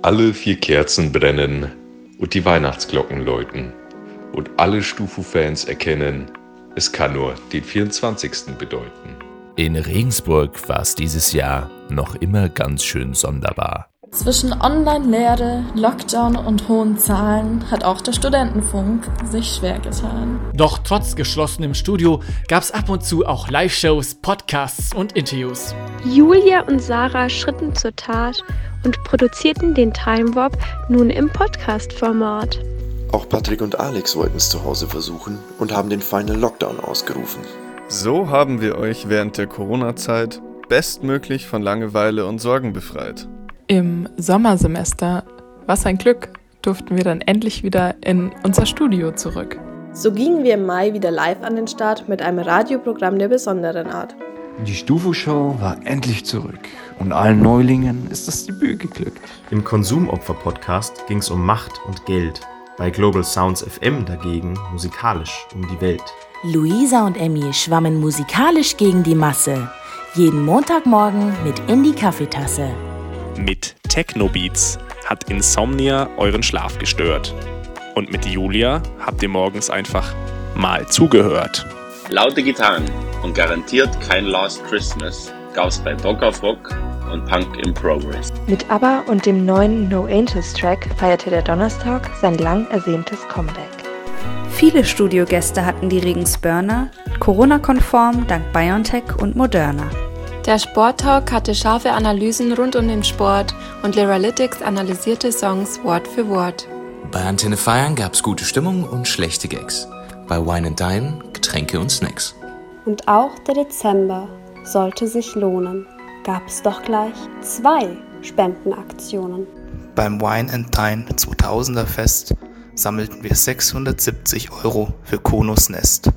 Alle vier Kerzen brennen und die Weihnachtsglocken läuten. Und alle Stufu-Fans erkennen, es kann nur den 24. bedeuten. In Regensburg war es dieses Jahr noch immer ganz schön sonderbar. Zwischen Online-Lehre, Lockdown und hohen Zahlen hat auch der Studentenfunk sich schwer getan. Doch trotz geschlossenem Studio gab es ab und zu auch Live-Shows, Podcasts und Interviews. Julia und Sarah schritten zur Tat und produzierten den Time Warp nun im Podcast-Format. Auch Patrick und Alex wollten es zu Hause versuchen und haben den Final Lockdown ausgerufen. So haben wir euch während der Corona-Zeit bestmöglich von Langeweile und Sorgen befreit. Im Sommersemester, was ein Glück, durften wir dann endlich wieder in unser Studio zurück. So gingen wir im Mai wieder live an den Start mit einem Radioprogramm der besonderen Art. Die Stufu-Show war endlich zurück und allen Neulingen ist das Debüt geglückt. Im Konsumopfer-Podcast ging es um Macht und Geld. Bei Global Sounds FM dagegen musikalisch um die Welt. Luisa und Emmy schwammen musikalisch gegen die Masse. Jeden Montagmorgen mit in die Kaffeetasse. Mit Techno-Beats hat Insomnia euren Schlaf gestört. Und mit Julia habt ihr morgens einfach mal zugehört. Laute Gitarren und garantiert kein Last Christmas gab's bei Dog of Rock und Punk in Progress. Mit ABBA und dem neuen No Angels Track feierte der Donnerstag sein lang ersehntes Comeback. Viele Studiogäste hatten die Regensburner, Corona-konform dank BioNTech und Moderna. Der Sporttalk hatte scharfe Analysen rund um den Sport und Lyralytics analysierte Songs Wort für Wort. Bei Antenne Feiern gab's gute Stimmung und schlechte Gags. Bei Wine and Dine Getränke und Snacks. Und auch der Dezember sollte sich lohnen. Gab es doch gleich zwei Spendenaktionen. Beim Wine and Dine 2000er Fest sammelten wir 670 Euro für Konos Nest.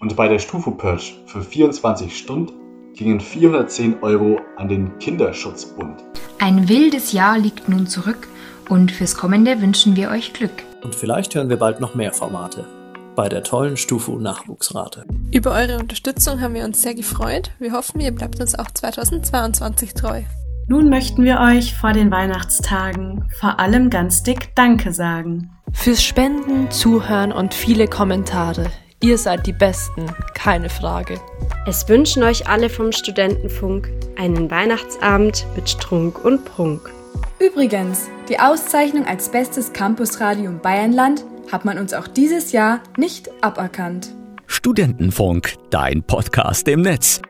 Und bei der Stufu Purge für 24 Stunden gingen 410 Euro an den Kinderschutzbund. Ein wildes Jahr liegt nun zurück und fürs kommende wünschen wir euch Glück. Und vielleicht hören wir bald noch mehr Formate bei der tollen Stufu Nachwuchsrate. Über eure Unterstützung haben wir uns sehr gefreut. Wir hoffen, ihr bleibt uns auch 2022 treu. Nun möchten wir euch vor den Weihnachtstagen vor allem ganz dick Danke sagen. Fürs Spenden, Zuhören und viele Kommentare. Ihr seid die Besten, keine Frage. Es wünschen euch alle vom Studentenfunk einen Weihnachtsabend mit Strunk und Prunk. Übrigens, die Auszeichnung als bestes Campusradio im Bayernland hat man uns auch dieses Jahr nicht aberkannt. Studentenfunk, dein Podcast im Netz.